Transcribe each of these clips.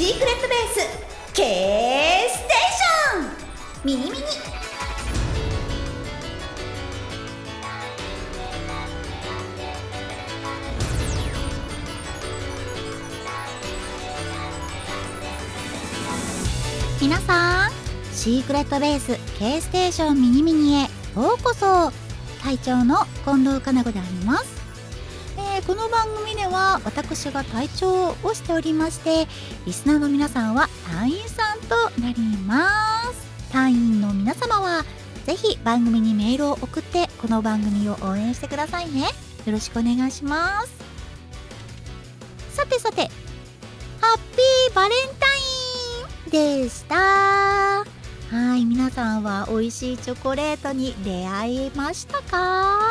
シークレットベース K ステーション。ミニミニ。皆さんシークレットベース K ステーションミニミニへようこそ。隊長の近藤かな子であります、この番組では私が隊長をしておりましてリスナーの皆さんは隊員さんとなります。隊員の皆様はぜひ番組にメールを送ってこの番組を応援してくださいね。よろしくお願いします。さてさてハッピーバレンタインでした。はい皆さんは美味しいチョコレートに出会いましたか？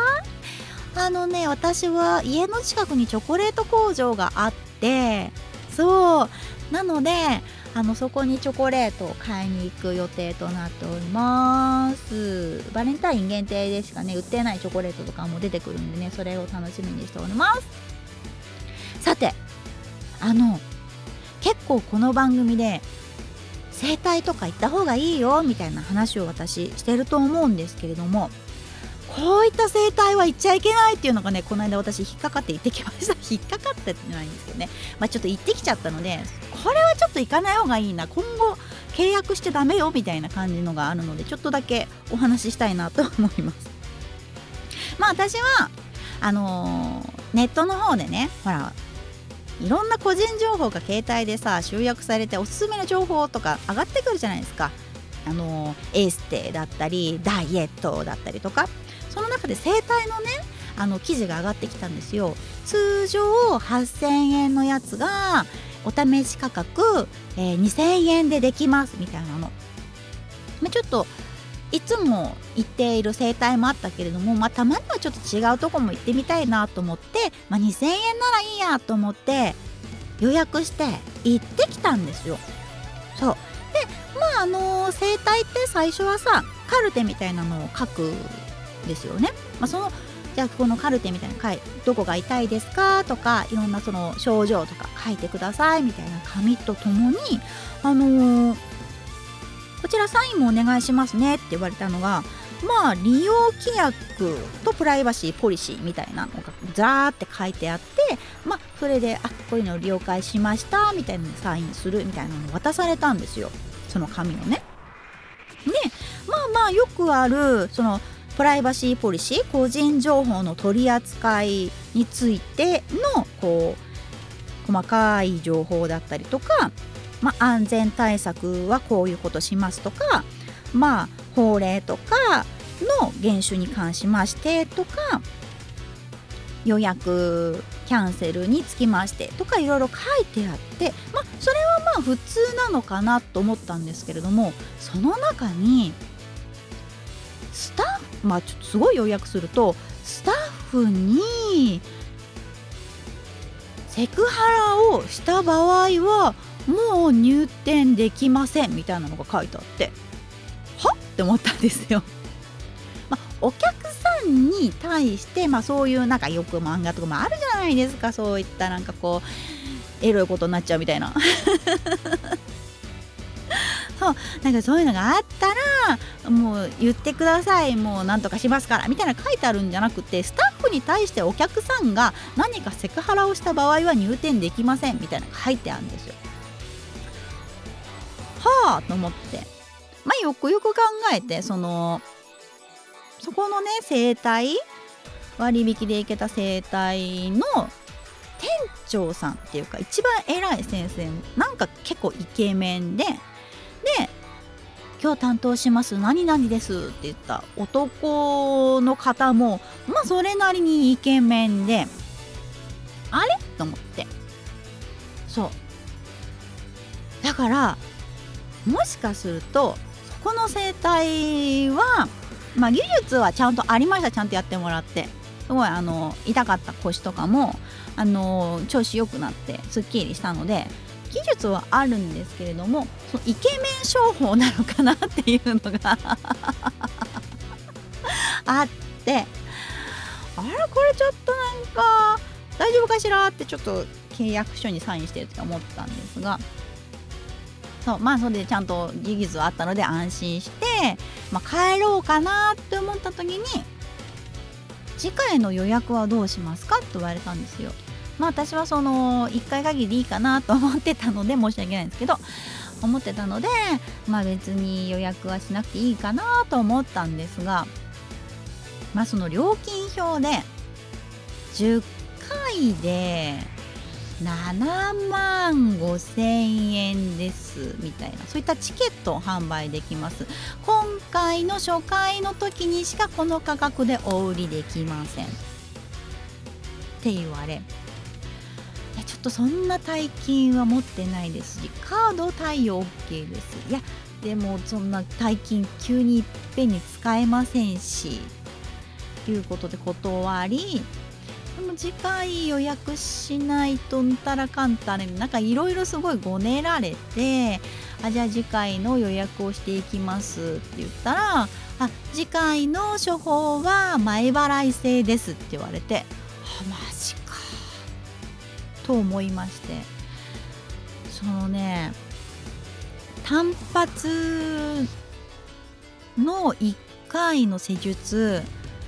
あのね私は家の近くにチョコレート工場があってそう。なのであのそこにチョコレートを買いに行く予定となっております。バレンタイン限定でしかね。売ってないチョコレートとかも出てくるんでねそれを楽しみにしております。さてあの結構この番組で整体とか行った方がいいよみたいな話を私してると思うんですけれどもこういった整体は行っちゃいけないっていうのがねこの間私引っかかって行ってきました。引っかかってってないんですけどね。まあちょっと行ってきちゃったのでこれはちょっと行かない方がいいな。今後契約してダメよみたいな感じのがあるのでちょっとだけお話ししたいなと思います。まあ私はあのーネットの方でねほらいろんな個人情報が携帯でさ集約されておすすめの情報とか上がってくるじゃないですか。あのエステだったりダイエットだったりとか。その中で整体のねあの記事が上がってきたんですよ。通常8000円のやつがお試し価格、えー2000円でできますみたいなの、まあ、ちょっといつも行っている整体もあったけれども、まあ、たまにはちょっと違うとこも行ってみたいなと思って、まあ、2000円ならいいやと思って予約して行ってきたんですよ。そう。でまああの整体って最初はさカルテみたいなのを書くですよね。まあ、そのじゃあこのカルテみたいなどこが痛いですか？とかいろんなその症状とか書いてくださいみたいな紙とともにあのーこちらサインもお願いしますねって言われたのがまあ利用規約とプライバシーポリシーみたいなのがザーって書いてあってまあそれであこういうのを了解しましたみたいなサインするみたいなのを渡されたんですよその紙をね。でまあまあよくあるそのプライバシーポリシー個人情報の取り扱いについてのこう細かい情報だったりとかまあ、安全対策はこういうことしますとか、まあ、法令とかの厳守に関しましてとか予約キャンセルにつきましてとかいろいろ書いてあって、まあ、それはまあ普通なのかなと思ったんですけれどもその中にスタッフまあちょっとすごい要約するとスタッフにセクハラをした場合はもう入店できませんみたいなのが書いてあってはって思ったんですよ。まあ、お客さんに対して、まあ、そういうなんかよく漫画とかもあるじゃないですかそういったなんかこうエロいことになっちゃうみたいな。そうなんかそういうのがあったらもう言ってくださいもうなんとかしますからみたいな書いてあるんじゃなくてスタッフに対してお客さんが何かセクハラをした場合は入店できませんみたいな書いてあるんですよ。はあと思ってまあよくよく考えてそのそこのね整体割引で行けた整体の店長さんっていうか一番偉い先生なんか結構イケメンで今日担当します。何々ですって言った男の方もまあそれなりにイケメンであれ？と思って。そう。だからもしかするとそこの整体はまあ技術はちゃんとありました。ちゃんとやってもらって。すごいあの痛かった腰とかもあの調子良くなってすっきりしたので技術はあるんですけれどもそのイケメン商法なのかなっていうのが あってあれこれちょっとなんか大丈夫かしらってちょっと契約書にサインしてるって思ったんですがそうまあそれでちゃんと事実はあったので安心して、まあ、帰ろうかなって思った時に次回の予約はどうしますかって言われたんですよ。まあ私はその1回限りでいいかなと思ってたので申し訳ないんですけど思ってたのでまあ別に予約はしなくていいかなと思ったんですがまあその料金表で10回で7万5千円ですみたいなそういったチケットを販売できます。今回の初回の時にしかこの価格でお売りできません。って言われちょっとそんな大金は持ってないですしカード対応 OK です。いやでもそんな大金急にいっぺんに使えませんしということで断りでも次回予約しないとんたらかんたらなんかいろいろすごいごねられてあじゃあ次回の予約をしていきますって言ったらあ次回の処方は前払い制ですって言われてあマジかと思いまして。そのね単発の1回の施術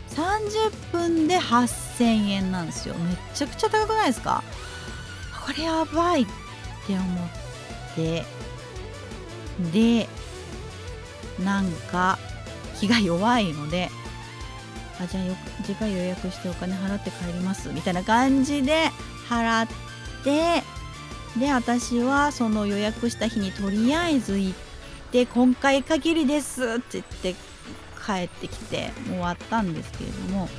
30分で8000円なんですよ。めちゃくちゃ高くないですか？これやばいって思って。でなんか気が弱いのであじゃあよ次回予約してお金払って帰ります。みたいな感じで払ってで私はその予約した日にとりあえず行って今回限りですって言って帰ってきて終わったんですけれども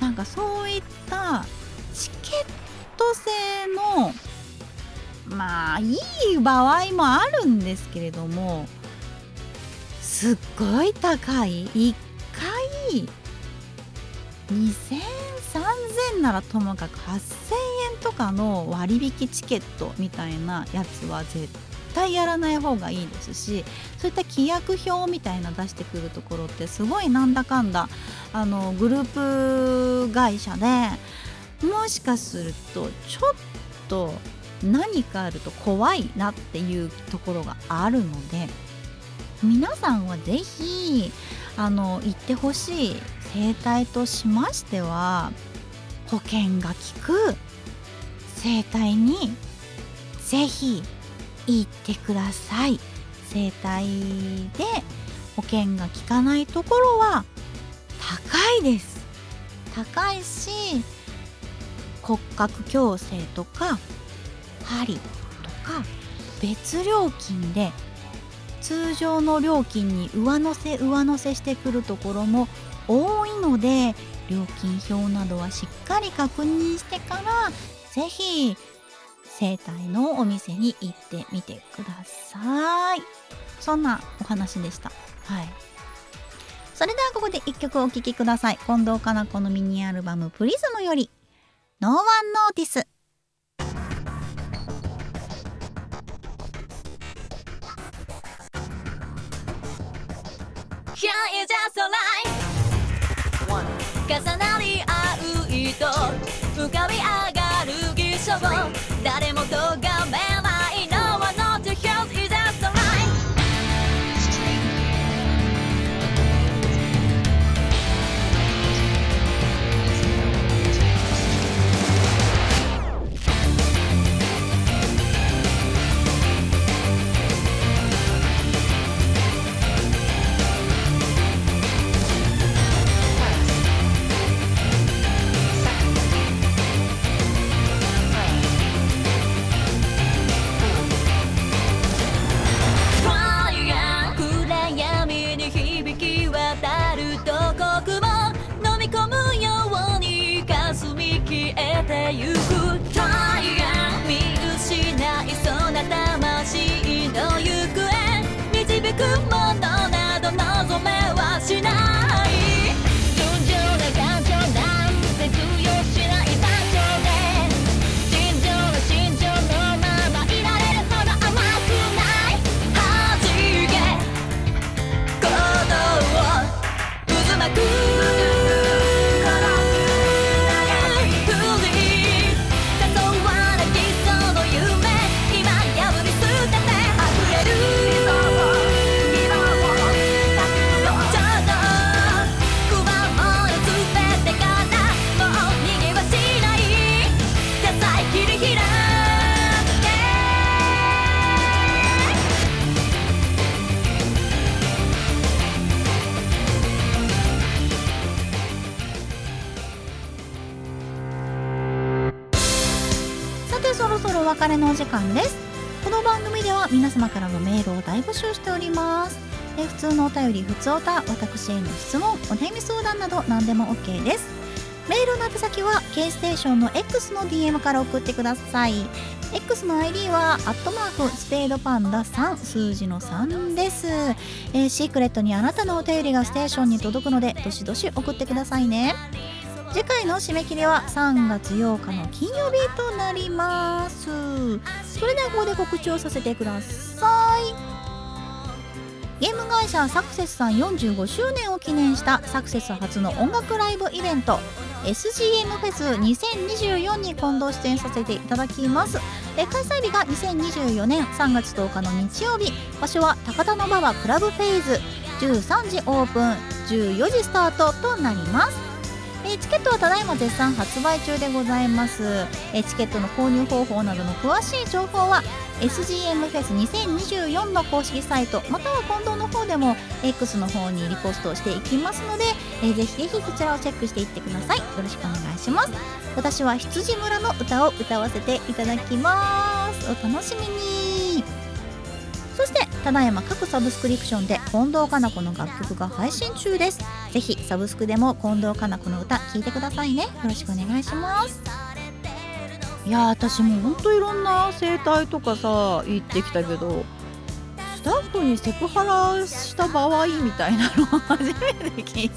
なんかそういったチケット制のまあいい場合もあるんですけれどもすっごい高い。1回20003000ならともかく8000円とかの割引チケットみたいなやつは絶対やらない方がいいですしそういった規約表みたいな出してくるところってすごいなんだかんだあのグループ会社でもしかするとちょっと何かあると怖いなっていうところがあるので皆さんは是非あの行ってほしい生態としましては保険が効く生態に是非行ってください。整体で保険が効かないところは高いです。高いし骨格矯正とか針とか別料金で通常の料金に上乗せ上乗せしてくるところも多いので料金表などはしっかり確認してから是非生態のお店に行ってみてください。そんなお話でした。はい。それではここで1曲お聴きください。近藤かな子のミニアルバム「プリズム」より「ノーワンノーティス」重なり合う糸浮かび上が誰も動画別れのお時間です。この番組では皆様からのメールを大募集しております。え普通のお便り普通おた私への質問お悩み相談など何でも OK です。メールの宛先は K ステーションの X の DM から送ってください。X の ID はアットマークスペードパンダ3数字の3です、えーシークレットにあなたのお便りがステーションに届くのでどしどし送ってくださいね。次回の締め切りは3月8日の金曜日となります。それではここで告知をさせてください。ゲーム会社サクセスさん45周年を記念したサクセス初の音楽ライブイベント SGM フェス2024に今度出演させていただきます。え開催日が2024年3月10日の日曜日。場所は高田馬場クラブフェイズ。13時オープン。14時スタートとなります。えーチケットはただいま絶賛発売中でございます、えーチケットの購入方法などの詳しい情報は SGM フェス2024の公式サイトまたは近藤の方でも X の方にリポストをしていきますので、えーぜひぜひそちらをチェックしていってください。よろしくお願いします。私は羊村の歌を歌わせていただきます。お楽しみに。そしてただいま各サブスクリプションで近藤かな子の楽曲が配信中です。ぜひサブスクでも近藤かな子の歌聴いてくださいね。よろしくお願いします。いやー私もほんといろんな整体とかさ行ってきたけどスタッフにセクハラした場合みたいなのを初めて聞いて。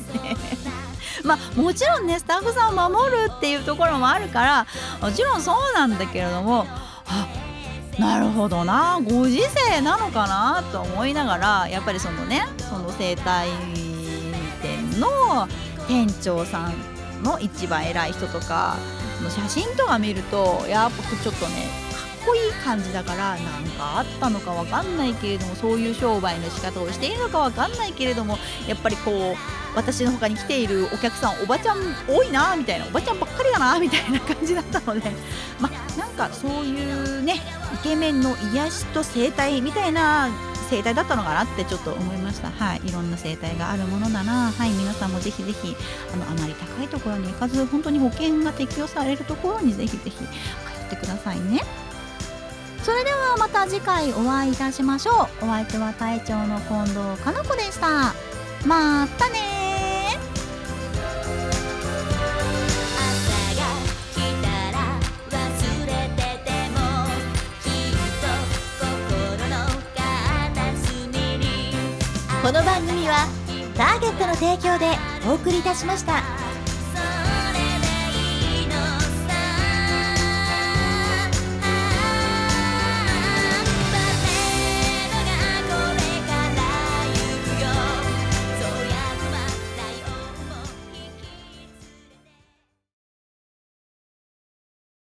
まあもちろんねスタッフさんを守るっていうところもあるからもちろんそうなんだけれどもあなるほどな。ご時世なのかなと思いながらやっぱりそのねその整体店の店長さんの一番偉い人とかの写真とか見るとやっぱちょっとねかっこいい感じだからなんかあったのかわかんないけれどもそういう商売の仕方をしているのかわかんないけれどもやっぱりこう私の他に来ているお客さんおばちゃん多いなみたいなおばちゃんばっかりだなみたいな感じだったのでまあなんかそういうねイケメンの癒しと整体みたいな整体だったのかなってちょっと思いました。はい。いろんな整体があるものだな。はい。皆さんもぜひぜひあのあまり高いところに行かず本当に保険が適用されるところにぜひぜひ通ってくださいね。それではまた次回お会いいたしましょう。お相手は隊長の近藤かな子でした。またねこの番組はターゲットの提供でお送りいたしました。